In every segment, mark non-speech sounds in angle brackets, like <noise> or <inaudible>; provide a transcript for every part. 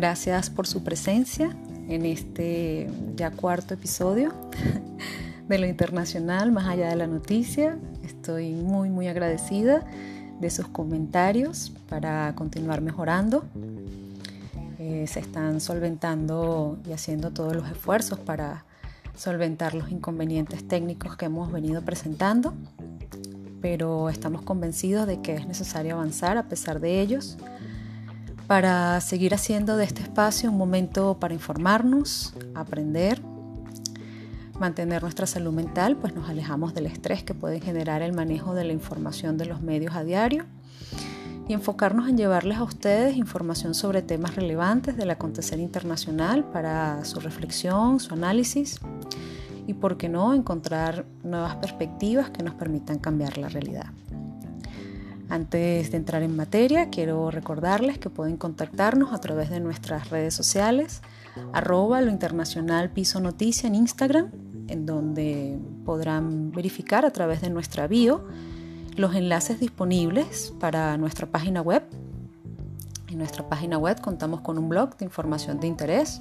Gracias por su presencia en este ya cuarto episodio <laughs> de lo internacional, más allá de la noticia. Estoy muy, muy agradecida de sus comentarios para continuar mejorando. Eh, se están solventando y haciendo todos los esfuerzos para solventar los inconvenientes técnicos que hemos venido presentando, pero estamos convencidos de que es necesario avanzar a pesar de ellos para seguir haciendo de este espacio un momento para informarnos, aprender, mantener nuestra salud mental, pues nos alejamos del estrés que puede generar el manejo de la información de los medios a diario y enfocarnos en llevarles a ustedes información sobre temas relevantes del acontecer internacional para su reflexión, su análisis y, por qué no, encontrar nuevas perspectivas que nos permitan cambiar la realidad. Antes de entrar en materia, quiero recordarles que pueden contactarnos a través de nuestras redes sociales, arroba lo internacional piso noticia en Instagram, en donde podrán verificar a través de nuestra bio los enlaces disponibles para nuestra página web. En nuestra página web contamos con un blog de información de interés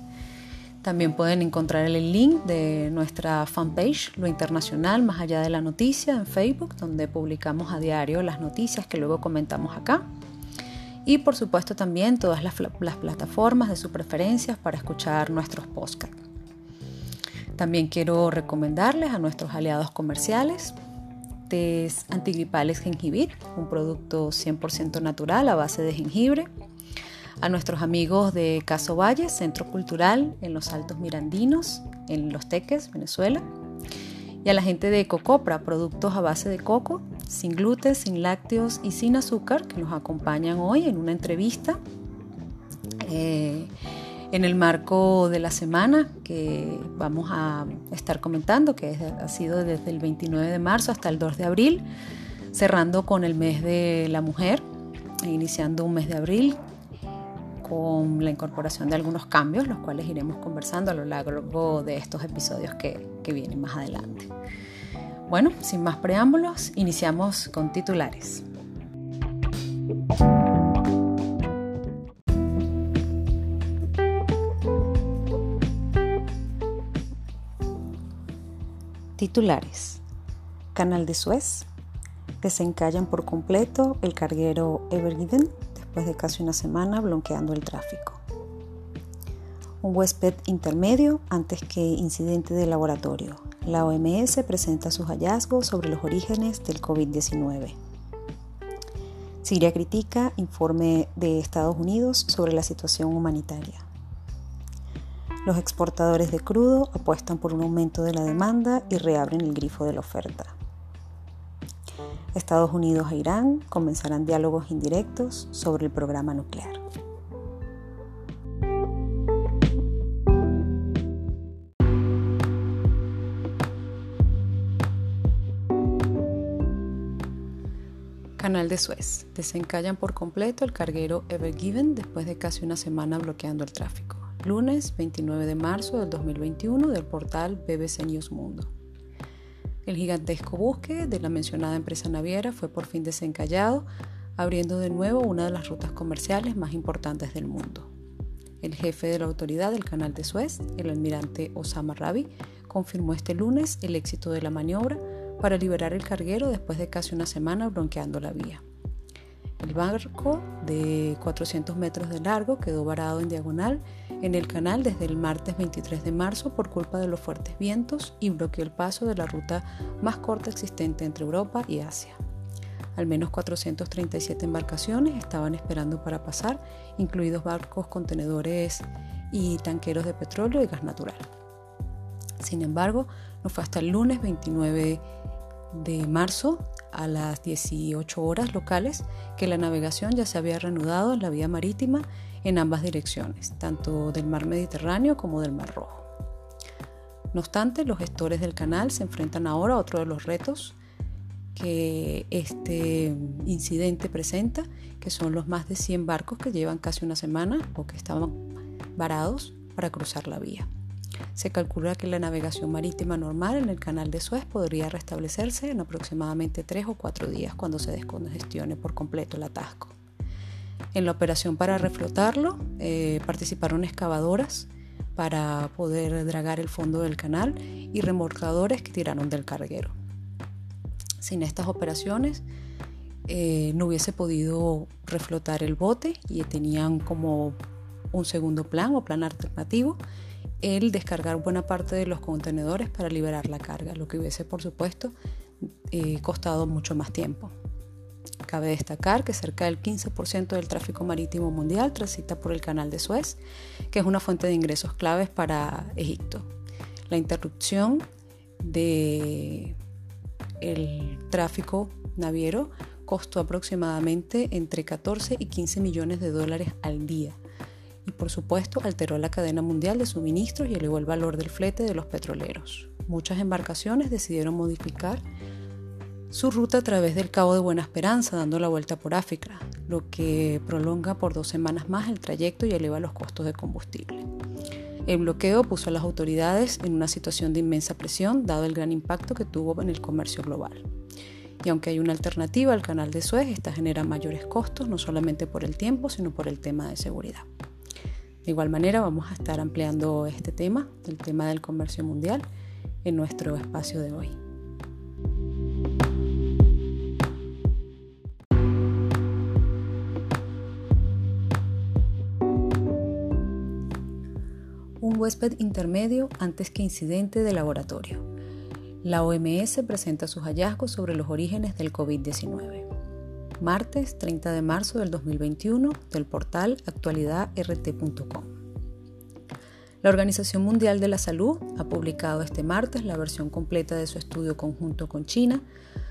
también pueden encontrar el link de nuestra fanpage, Lo Internacional, más allá de la noticia, en Facebook, donde publicamos a diario las noticias que luego comentamos acá. Y por supuesto también todas las, plataformas de su preferencia para escuchar nuestros podcasts. También quiero recomendarles a nuestros aliados comerciales antigripales Gengibit, un producto 100% natural a base de jengibre a nuestros amigos de Caso Valle, Centro Cultural en los Altos Mirandinos, en Los Teques, Venezuela, y a la gente de Cocopra, productos a base de coco, sin gluten, sin lácteos y sin azúcar, que nos acompañan hoy en una entrevista eh, en el marco de la semana que vamos a estar comentando, que ha sido desde el 29 de marzo hasta el 2 de abril, cerrando con el mes de la mujer, e iniciando un mes de abril con la incorporación de algunos cambios, los cuales iremos conversando a lo largo de estos episodios que, vienen más adelante. Bueno, sin más preámbulos, iniciamos con titulares. Titulares. Canal de Suez. Desencallan por completo el carguero Ever Given después de casi una semana bloqueando el tráfico. Un huésped intermedio antes que incidente de laboratorio. La OMS presenta sus hallazgos sobre los orígenes del COVID-19. Siria critica informe de Estados Unidos sobre la situación humanitaria. Los exportadores de crudo apuestan por un aumento de la demanda y reabren el grifo de la oferta. Estados Unidos e Irán comenzarán diálogos indirectos sobre el programa nuclear. Canal de Suez. Desencallan por completo el carguero Ever Given después de casi una semana bloqueando el tráfico. Lunes 29 de marzo del 2021 del portal BBC News Mundo. El gigantesco buque de la mencionada empresa naviera fue por fin desencallado, abriendo de nuevo una de las rutas comerciales más importantes del mundo. El jefe de la autoridad del canal de Suez, el almirante Osama Rabi, confirmó este lunes el éxito de la maniobra para liberar el carguero después de casi una semana bronqueando la vía. El barco de 400 metros de largo quedó varado en diagonal en el canal desde el martes 23 de marzo por culpa de los fuertes vientos y bloqueó el paso de la ruta más corta existente entre Europa y Asia. Al menos 437 embarcaciones estaban esperando para pasar, incluidos barcos, contenedores y tanqueros de petróleo y gas natural. Sin embargo, no fue hasta el lunes 29 de marzo a las 18 horas locales que la navegación ya se había reanudado en la vía marítima en ambas direcciones, tanto del mar Mediterráneo como del mar Rojo. No obstante, los gestores del canal se enfrentan ahora a otro de los retos que este incidente presenta, que son los más de 100 barcos que llevan casi una semana o que estaban varados para cruzar la vía. Se calcula que la navegación marítima normal en el canal de Suez podría restablecerse en aproximadamente tres o cuatro días cuando se descongestione por completo el atasco. En la operación para reflotarlo eh, participaron excavadoras para poder dragar el fondo del canal y remolcadores que tiraron del carguero. Sin estas operaciones eh, no hubiese podido reflotar el bote y tenían como un segundo plan o plan alternativo el descargar buena parte de los contenedores para liberar la carga, lo que hubiese por supuesto eh, costado mucho más tiempo. Cabe destacar que cerca del 15% del tráfico marítimo mundial transita por el canal de Suez, que es una fuente de ingresos claves para Egipto. La interrupción de el tráfico naviero costó aproximadamente entre 14 y 15 millones de dólares al día y por supuesto alteró la cadena mundial de suministros y elevó el valor del flete de los petroleros. Muchas embarcaciones decidieron modificar su ruta a través del Cabo de Buena Esperanza, dando la vuelta por África, lo que prolonga por dos semanas más el trayecto y eleva los costos de combustible. El bloqueo puso a las autoridades en una situación de inmensa presión, dado el gran impacto que tuvo en el comercio global. Y aunque hay una alternativa al canal de Suez, esta genera mayores costos, no solamente por el tiempo, sino por el tema de seguridad. De igual manera vamos a estar ampliando este tema, el tema del comercio mundial, en nuestro espacio de hoy. Huésped intermedio antes que incidente de laboratorio. La OMS presenta sus hallazgos sobre los orígenes del COVID-19 martes 30 de marzo del 2021 del portal actualidadrt.com. La Organización Mundial de la Salud ha publicado este martes la versión completa de su estudio conjunto con China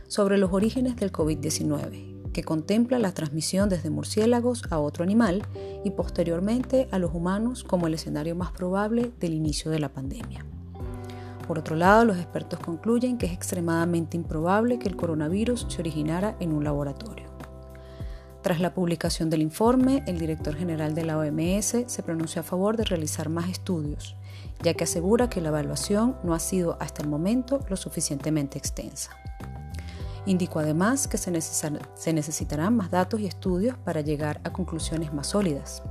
sobre los orígenes del COVID-19, que contempla la transmisión desde murciélagos a otro animal y posteriormente a los humanos como el escenario más probable del inicio de la pandemia. Por otro lado, los expertos concluyen que es extremadamente improbable que el coronavirus se originara en un laboratorio. Tras la publicación del informe, el director general de la OMS se pronunció a favor de realizar más estudios, ya que asegura que la evaluación no ha sido hasta el momento lo suficientemente extensa. Indicó además que se, necesitarán más datos y estudios para llegar a conclusiones más sólidas.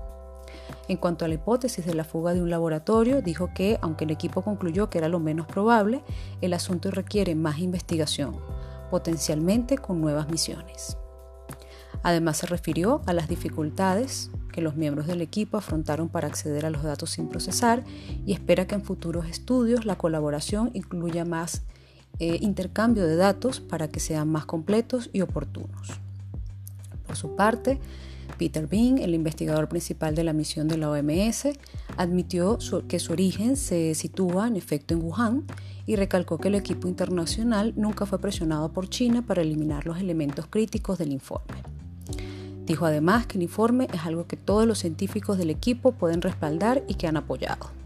En cuanto a la hipótesis de la fuga de un laboratorio, dijo que, aunque el equipo concluyó que era lo menos probable, el asunto requiere más investigación, potencialmente con nuevas misiones. Además se refirió a las dificultades que los miembros del equipo afrontaron para acceder a los datos sin procesar y espera que en futuros estudios la colaboración incluya más eh, intercambio de datos para que sean más completos y oportunos. Por su parte, Peter Bean, el investigador principal de la misión de la OMS, admitió que su origen se sitúa en efecto en Wuhan y recalcó que el equipo internacional nunca fue presionado por China para eliminar los elementos críticos del informe. Dijo además que el informe es algo que todos los científicos del equipo pueden respaldar y que han apoyado.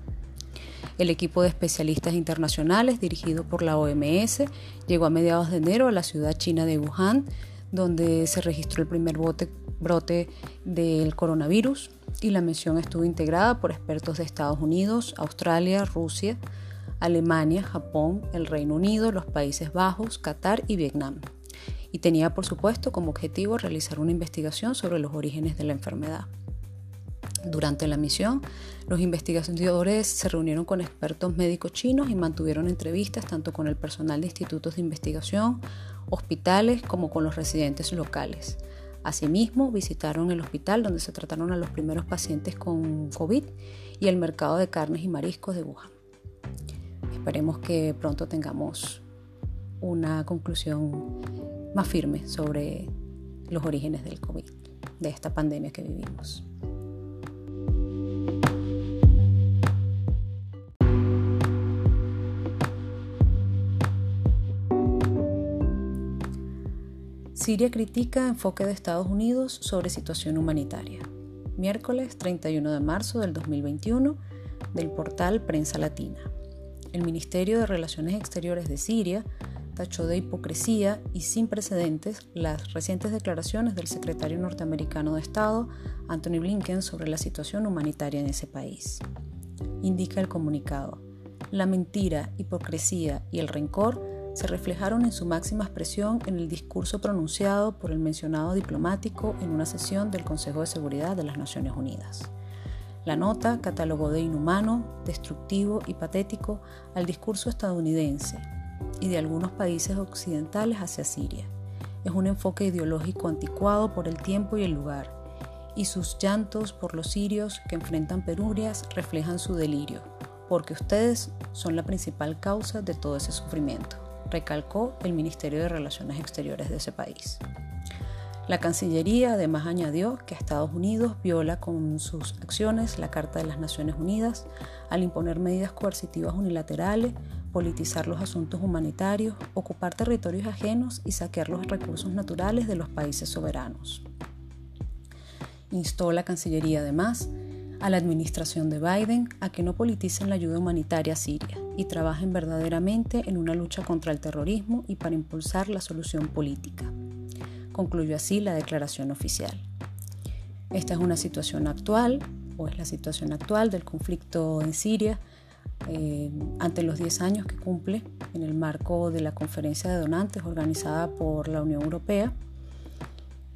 El equipo de especialistas internacionales dirigido por la OMS llegó a mediados de enero a la ciudad china de Wuhan, donde se registró el primer brote del coronavirus y la misión estuvo integrada por expertos de Estados Unidos, Australia, Rusia, Alemania, Japón, el Reino Unido, los Países Bajos, Qatar y Vietnam y tenía por supuesto como objetivo realizar una investigación sobre los orígenes de la enfermedad. Durante la misión, los investigadores se reunieron con expertos médicos chinos y mantuvieron entrevistas tanto con el personal de institutos de investigación, hospitales como con los residentes locales, Asimismo, visitaron el hospital donde se trataron a los primeros pacientes con COVID y el mercado de carnes y mariscos de Wuhan. Esperemos que pronto tengamos una conclusión más firme sobre los orígenes del COVID, de esta pandemia que vivimos. Siria critica enfoque de Estados Unidos sobre situación humanitaria. Miércoles 31 de marzo del 2021 del portal Prensa Latina. El Ministerio de Relaciones Exteriores de Siria tachó de hipocresía y sin precedentes las recientes declaraciones del secretario norteamericano de Estado, Anthony Blinken, sobre la situación humanitaria en ese país. Indica el comunicado. La mentira, hipocresía y el rencor se reflejaron en su máxima expresión en el discurso pronunciado por el mencionado diplomático en una sesión del Consejo de Seguridad de las Naciones Unidas. La nota catalogó de inhumano, destructivo y patético al discurso estadounidense y de algunos países occidentales hacia Siria. Es un enfoque ideológico anticuado por el tiempo y el lugar, y sus llantos por los sirios que enfrentan penurias reflejan su delirio, porque ustedes son la principal causa de todo ese sufrimiento recalcó el Ministerio de Relaciones Exteriores de ese país. La Cancillería además añadió que Estados Unidos viola con sus acciones la Carta de las Naciones Unidas al imponer medidas coercitivas unilaterales, politizar los asuntos humanitarios, ocupar territorios ajenos y saquear los recursos naturales de los países soberanos. Instó la Cancillería además a la administración de Biden a que no politicen la ayuda humanitaria a Siria y trabajen verdaderamente en una lucha contra el terrorismo y para impulsar la solución política. Concluyó así la declaración oficial. Esta es una situación actual, o es la situación actual del conflicto en Siria, eh, ante los 10 años que cumple en el marco de la conferencia de donantes organizada por la Unión Europea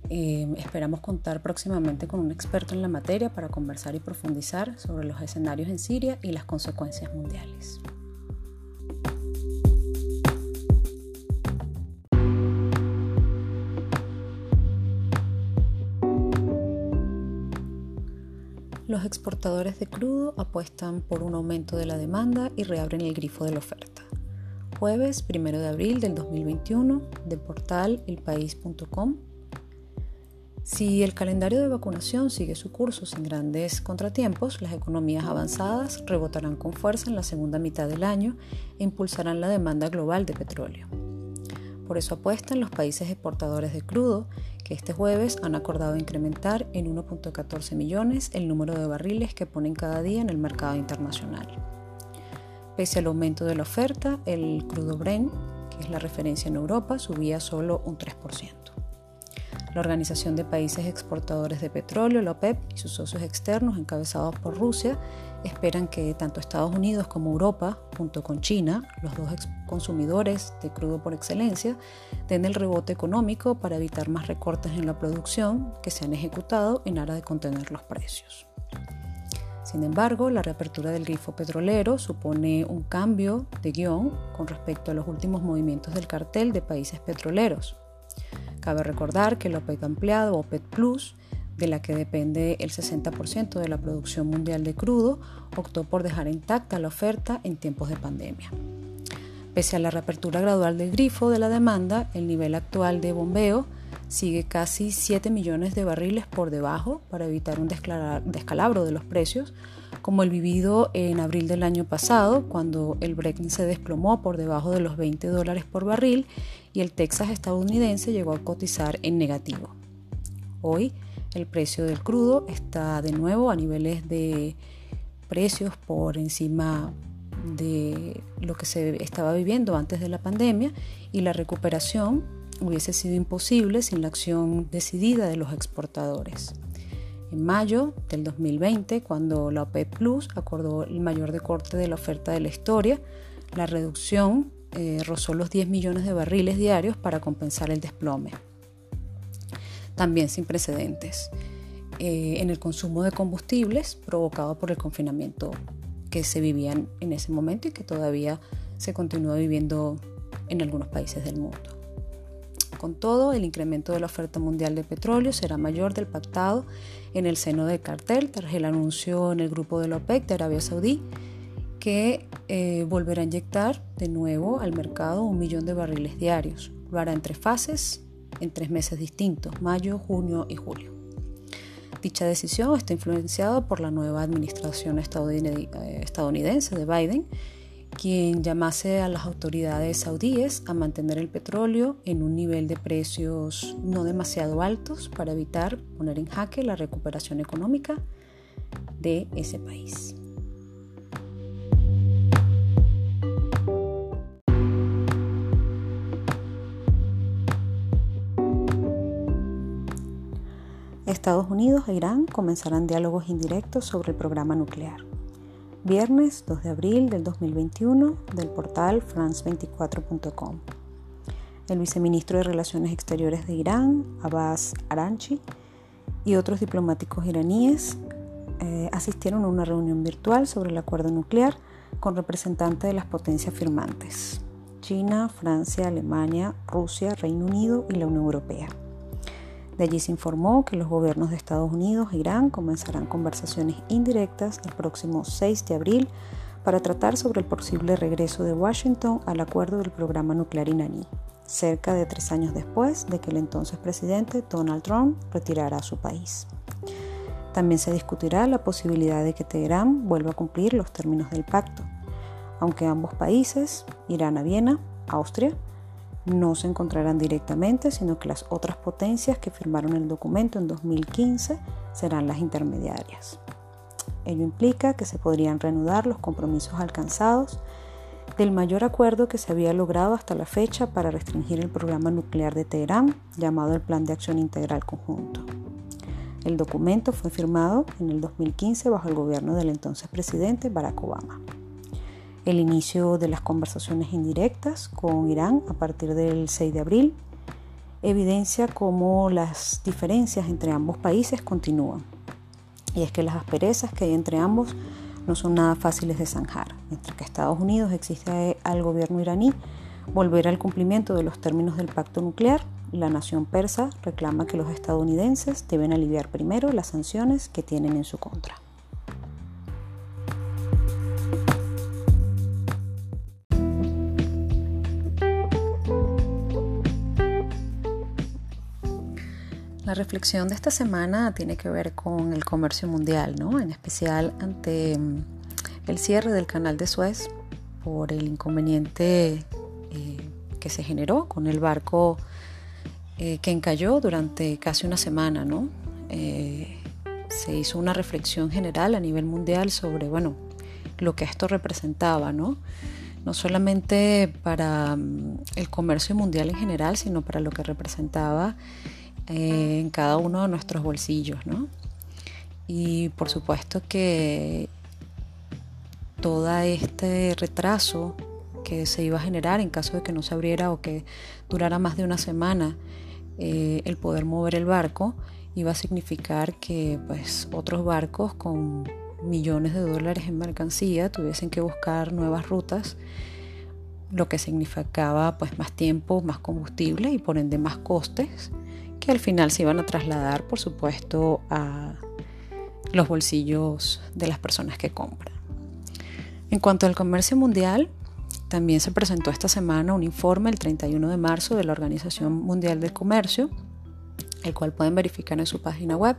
eh, esperamos contar próximamente con un experto en la materia para conversar y profundizar sobre los escenarios en Siria y las consecuencias mundiales. Los exportadores de crudo apuestan por un aumento de la demanda y reabren el grifo de la oferta. Jueves 1 de abril del 2021 del portal elpaís.com si el calendario de vacunación sigue su curso sin grandes contratiempos, las economías avanzadas rebotarán con fuerza en la segunda mitad del año e impulsarán la demanda global de petróleo. Por eso apuestan los países exportadores de crudo, que este jueves han acordado incrementar en 1.14 millones el número de barriles que ponen cada día en el mercado internacional. Pese al aumento de la oferta, el crudo Brent, que es la referencia en Europa, subía solo un 3%. La Organización de Países Exportadores de Petróleo, la OPEP, y sus socios externos, encabezados por Rusia, esperan que tanto Estados Unidos como Europa, junto con China, los dos consumidores de crudo por excelencia, den el rebote económico para evitar más recortes en la producción que se han ejecutado en aras de contener los precios. Sin embargo, la reapertura del grifo petrolero supone un cambio de guion con respecto a los últimos movimientos del cartel de países petroleros. Cabe recordar que la OPEC ampliado, OPEC Plus, de la que depende el 60% de la producción mundial de crudo, optó por dejar intacta la oferta en tiempos de pandemia. Pese a la reapertura gradual del grifo de la demanda, el nivel actual de bombeo sigue casi 7 millones de barriles por debajo para evitar un descalabro de los precios, como el vivido en abril del año pasado, cuando el Brent se desplomó por debajo de los 20 dólares por barril y el Texas estadounidense llegó a cotizar en negativo. Hoy el precio del crudo está de nuevo a niveles de precios por encima de lo que se estaba viviendo antes de la pandemia y la recuperación hubiese sido imposible sin la acción decidida de los exportadores en mayo del 2020, cuando la OPEP Plus acordó el mayor decorte de la oferta de la historia, la reducción eh, rozó los 10 millones de barriles diarios para compensar el desplome. También sin precedentes eh, en el consumo de combustibles provocado por el confinamiento que se vivía en ese momento y que todavía se continúa viviendo en algunos países del mundo. Con todo, el incremento de la oferta mundial de petróleo será mayor del pactado en el seno del cartel tras el anuncio en el grupo de la OPEC de Arabia Saudí que eh, volverá a inyectar de nuevo al mercado un millón de barriles diarios. Lo hará en tres fases, en tres meses distintos, mayo, junio y julio. Dicha decisión está influenciada por la nueva administración eh, estadounidense de Biden, quien llamase a las autoridades saudíes a mantener el petróleo en un nivel de precios no demasiado altos para evitar poner en jaque la recuperación económica de ese país. Estados Unidos e Irán comenzarán diálogos indirectos sobre el programa nuclear. Viernes 2 de abril del 2021 del portal france24.com. El viceministro de Relaciones Exteriores de Irán, Abbas Aranchi, y otros diplomáticos iraníes eh, asistieron a una reunión virtual sobre el acuerdo nuclear con representantes de las potencias firmantes, China, Francia, Alemania, Rusia, Reino Unido y la Unión Europea. De allí se informó que los gobiernos de Estados Unidos e Irán comenzarán conversaciones indirectas el próximo 6 de abril para tratar sobre el posible regreso de Washington al acuerdo del programa nuclear iraní, cerca de tres años después de que el entonces presidente Donald Trump retirara a su país. También se discutirá la posibilidad de que Teherán vuelva a cumplir los términos del pacto, aunque ambos países, Irán a Viena, Austria, no se encontrarán directamente, sino que las otras potencias que firmaron el documento en 2015 serán las intermediarias. Ello implica que se podrían reanudar los compromisos alcanzados del mayor acuerdo que se había logrado hasta la fecha para restringir el programa nuclear de Teherán, llamado el Plan de Acción Integral Conjunto. El documento fue firmado en el 2015 bajo el gobierno del entonces presidente Barack Obama el inicio de las conversaciones indirectas con Irán a partir del 6 de abril evidencia cómo las diferencias entre ambos países continúan. Y es que las asperezas que hay entre ambos no son nada fáciles de zanjar. Mientras que Estados Unidos exige al gobierno iraní volver al cumplimiento de los términos del pacto nuclear, la nación persa reclama que los estadounidenses deben aliviar primero las sanciones que tienen en su contra. La reflexión de esta semana tiene que ver con el comercio mundial, ¿no? en especial ante mm, el cierre del canal de Suez por el inconveniente eh, que se generó con el barco eh, que encalló durante casi una semana. ¿no? Eh, se hizo una reflexión general a nivel mundial sobre bueno, lo que esto representaba, ¿no? no solamente para mm, el comercio mundial en general, sino para lo que representaba eh, en cada uno de nuestros bolsillos, ¿no? Y por supuesto que todo este retraso que se iba a generar en caso de que no se abriera o que durara más de una semana eh, el poder mover el barco, iba a significar que pues otros barcos con millones de dólares en mercancía tuviesen que buscar nuevas rutas, lo que significaba pues más tiempo, más combustible y por ende más costes que al final se iban a trasladar, por supuesto, a los bolsillos de las personas que compran. En cuanto al comercio mundial, también se presentó esta semana un informe el 31 de marzo de la Organización Mundial del Comercio, el cual pueden verificar en su página web,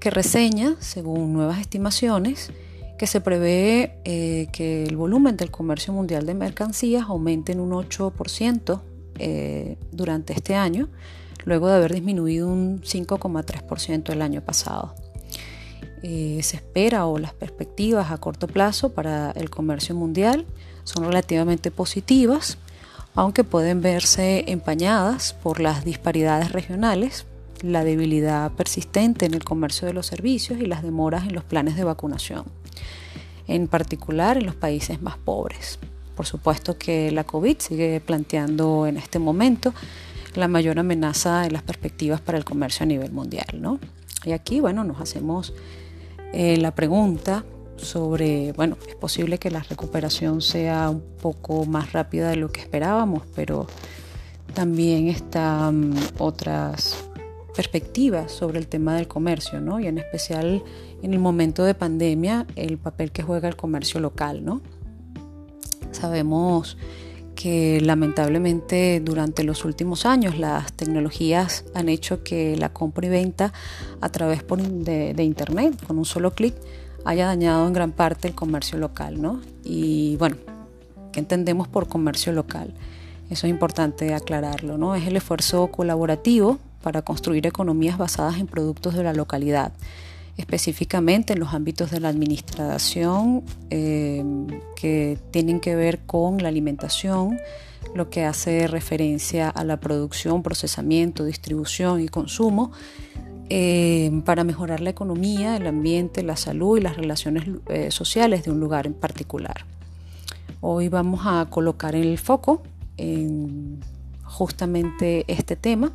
que reseña, según nuevas estimaciones, que se prevé eh, que el volumen del comercio mundial de mercancías aumente en un 8% eh, durante este año, luego de haber disminuido un 5,3% el año pasado. Eh, se espera o las perspectivas a corto plazo para el comercio mundial son relativamente positivas, aunque pueden verse empañadas por las disparidades regionales, la debilidad persistente en el comercio de los servicios y las demoras en los planes de vacunación, en particular en los países más pobres. Por supuesto que la COVID sigue planteando en este momento la mayor amenaza en las perspectivas para el comercio a nivel mundial. ¿no? Y aquí, bueno, nos hacemos eh, la pregunta sobre, bueno, es posible que la recuperación sea un poco más rápida de lo que esperábamos, pero también están otras perspectivas sobre el tema del comercio, ¿no? Y en especial en el momento de pandemia, el papel que juega el comercio local, ¿no? Sabemos que lamentablemente durante los últimos años las tecnologías han hecho que la compra y venta a través de, de Internet, con un solo clic, haya dañado en gran parte el comercio local, ¿no? Y bueno, ¿qué entendemos por comercio local? Eso es importante aclararlo, ¿no? Es el esfuerzo colaborativo para construir economías basadas en productos de la localidad, específicamente en los ámbitos de la administración eh, que tienen que ver con la alimentación, lo que hace referencia a la producción, procesamiento, distribución y consumo, eh, para mejorar la economía, el ambiente, la salud y las relaciones eh, sociales de un lugar en particular. Hoy vamos a colocar el foco en justamente este tema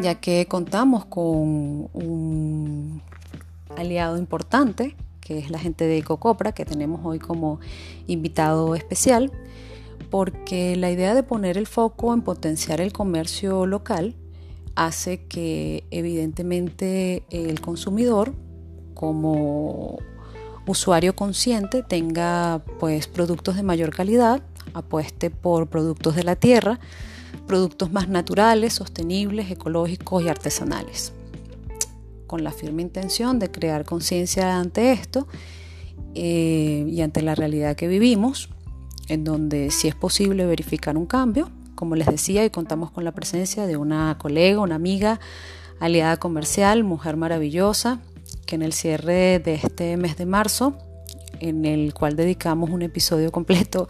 ya que contamos con un aliado importante, que es la gente de Ecocopra, que tenemos hoy como invitado especial, porque la idea de poner el foco en potenciar el comercio local hace que evidentemente el consumidor como usuario consciente tenga pues productos de mayor calidad, apueste por productos de la tierra, productos más naturales, sostenibles, ecológicos y artesanales. Con la firme intención de crear conciencia ante esto eh, y ante la realidad que vivimos, en donde si es posible verificar un cambio, como les decía, y contamos con la presencia de una colega, una amiga, aliada comercial, mujer maravillosa, que en el cierre de este mes de marzo, en el cual dedicamos un episodio completo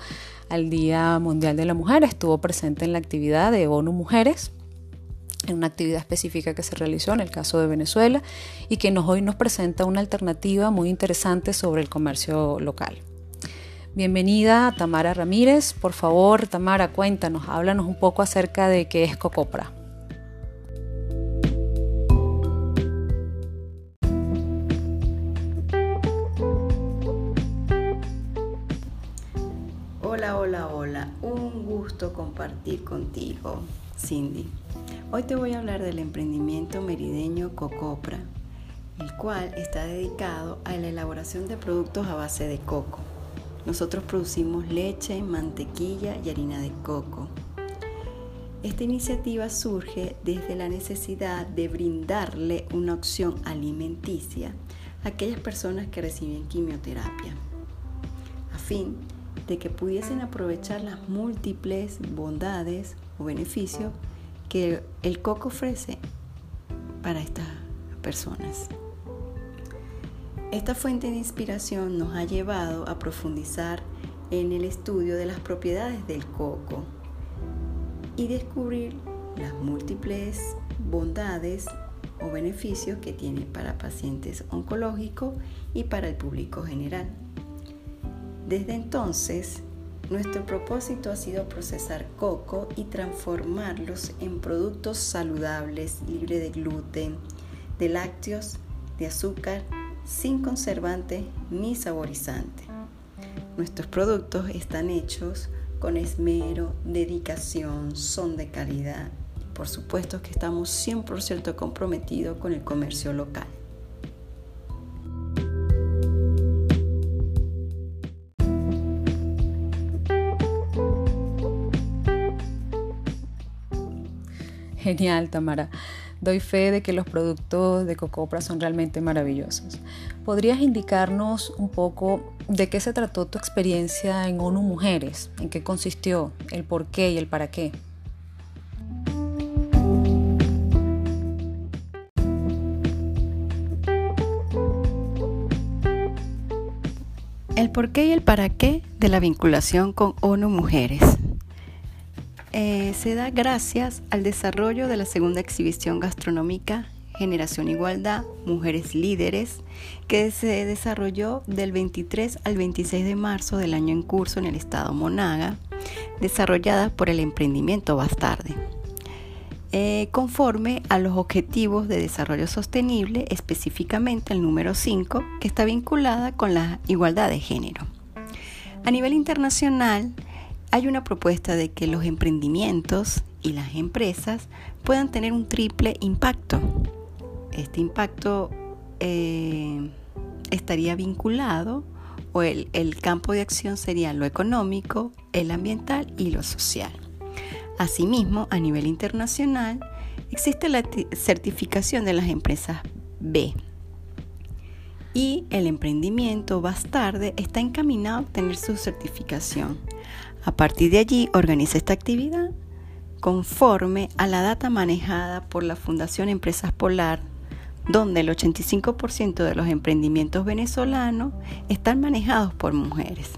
al Día Mundial de la Mujer. Estuvo presente en la actividad de ONU Mujeres, en una actividad específica que se realizó en el caso de Venezuela y que nos, hoy nos presenta una alternativa muy interesante sobre el comercio local. Bienvenida Tamara Ramírez. Por favor, Tamara, cuéntanos, háblanos un poco acerca de qué es Cocopra. Compartir contigo, Cindy. Hoy te voy a hablar del emprendimiento merideño Cocopra, el cual está dedicado a la elaboración de productos a base de coco. Nosotros producimos leche, mantequilla y harina de coco. Esta iniciativa surge desde la necesidad de brindarle una opción alimenticia a aquellas personas que reciben quimioterapia, a fin de que pudiesen aprovechar las múltiples bondades o beneficios que el coco ofrece para estas personas. Esta fuente de inspiración nos ha llevado a profundizar en el estudio de las propiedades del coco y descubrir las múltiples bondades o beneficios que tiene para pacientes oncológicos y para el público general. Desde entonces, nuestro propósito ha sido procesar coco y transformarlos en productos saludables, libres de gluten, de lácteos, de azúcar, sin conservante ni saborizante. Nuestros productos están hechos con esmero, dedicación, son de calidad. Por supuesto que estamos 100% comprometidos con el comercio local. Genial, Tamara. Doy fe de que los productos de Cocopra son realmente maravillosos. ¿Podrías indicarnos un poco de qué se trató tu experiencia en ONU Mujeres? ¿En qué consistió? ¿El por qué y el para qué? El por qué y el para qué de la vinculación con ONU Mujeres. Eh, se da gracias al desarrollo de la segunda exhibición gastronómica Generación Igualdad, Mujeres Líderes, que se desarrolló del 23 al 26 de marzo del año en curso en el estado Monaga, desarrollada por el emprendimiento Bastarde. Eh, conforme a los objetivos de desarrollo sostenible, específicamente el número 5, que está vinculada con la igualdad de género. A nivel internacional, hay una propuesta de que los emprendimientos y las empresas puedan tener un triple impacto. Este impacto eh, estaría vinculado o el, el campo de acción sería lo económico, el ambiental y lo social. Asimismo, a nivel internacional, existe la certificación de las empresas B. Y el emprendimiento Bastarde está encaminado a obtener su certificación. A partir de allí, organiza esta actividad conforme a la data manejada por la Fundación Empresas Polar, donde el 85% de los emprendimientos venezolanos están manejados por mujeres.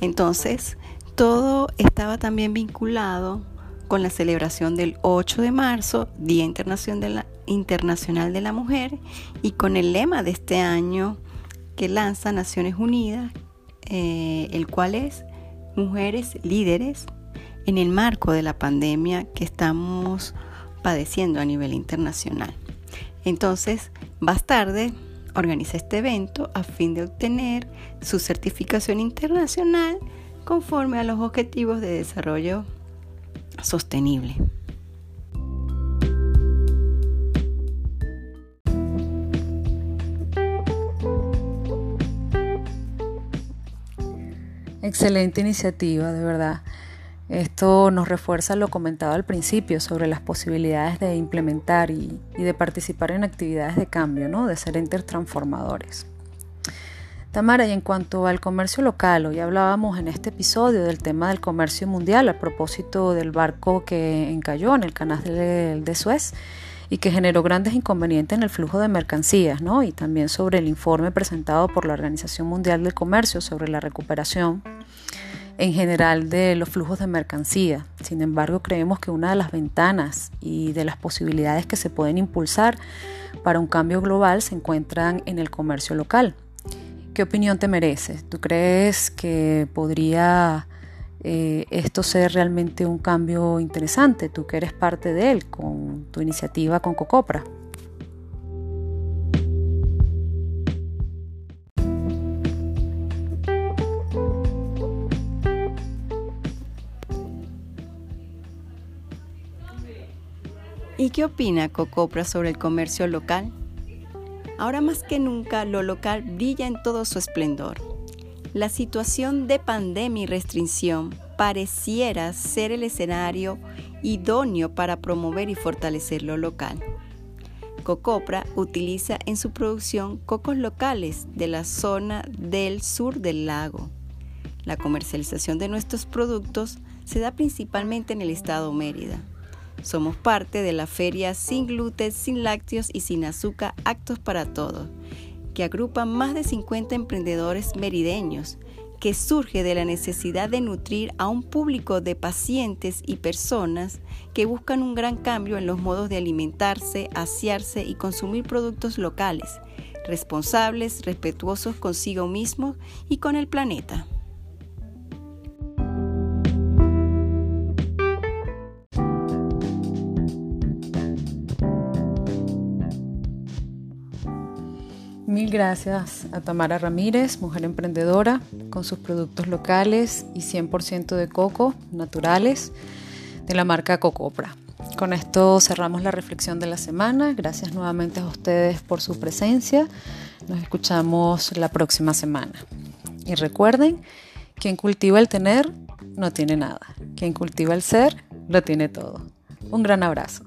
Entonces, todo estaba también vinculado con la celebración del 8 de marzo, Día Internacional de la Mujer, y con el lema de este año que lanza Naciones Unidas, eh, el cual es Mujeres Líderes en el marco de la pandemia que estamos padeciendo a nivel internacional. Entonces, Bastarde organiza este evento a fin de obtener su certificación internacional conforme a los objetivos de desarrollo sostenible. Excelente iniciativa, de verdad. Esto nos refuerza lo comentado al principio sobre las posibilidades de implementar y, de participar en actividades de cambio, ¿no? de ser entes transformadores. Tamara, y en cuanto al comercio local, hoy hablábamos en este episodio del tema del comercio mundial a propósito del barco que encalló en el canal de, Suez y que generó grandes inconvenientes en el flujo de mercancías, ¿no? y también sobre el informe presentado por la Organización Mundial del Comercio sobre la recuperación en general de los flujos de mercancía. Sin embargo, creemos que una de las ventanas y de las posibilidades que se pueden impulsar para un cambio global se encuentran en el comercio local. ¿Qué opinión te merece? ¿Tú crees que podría eh, esto ser realmente un cambio interesante? Tú que eres parte de él con tu iniciativa con Cocopra. ¿Y qué opina Cocopra sobre el comercio local? Ahora más que nunca lo local brilla en todo su esplendor. La situación de pandemia y restricción pareciera ser el escenario idóneo para promover y fortalecer lo local. Cocopra utiliza en su producción cocos locales de la zona del sur del lago. La comercialización de nuestros productos se da principalmente en el estado Mérida. Somos parte de la feria Sin Gluten, Sin Lácteos y Sin Azúcar Actos para Todos, que agrupa más de 50 emprendedores merideños, que surge de la necesidad de nutrir a un público de pacientes y personas que buscan un gran cambio en los modos de alimentarse, asearse y consumir productos locales, responsables, respetuosos consigo mismos y con el planeta. Gracias a Tamara Ramírez, mujer emprendedora, con sus productos locales y 100% de coco naturales de la marca Cocopra. Con esto cerramos la reflexión de la semana. Gracias nuevamente a ustedes por su presencia. Nos escuchamos la próxima semana. Y recuerden, quien cultiva el tener no tiene nada. Quien cultiva el ser lo tiene todo. Un gran abrazo.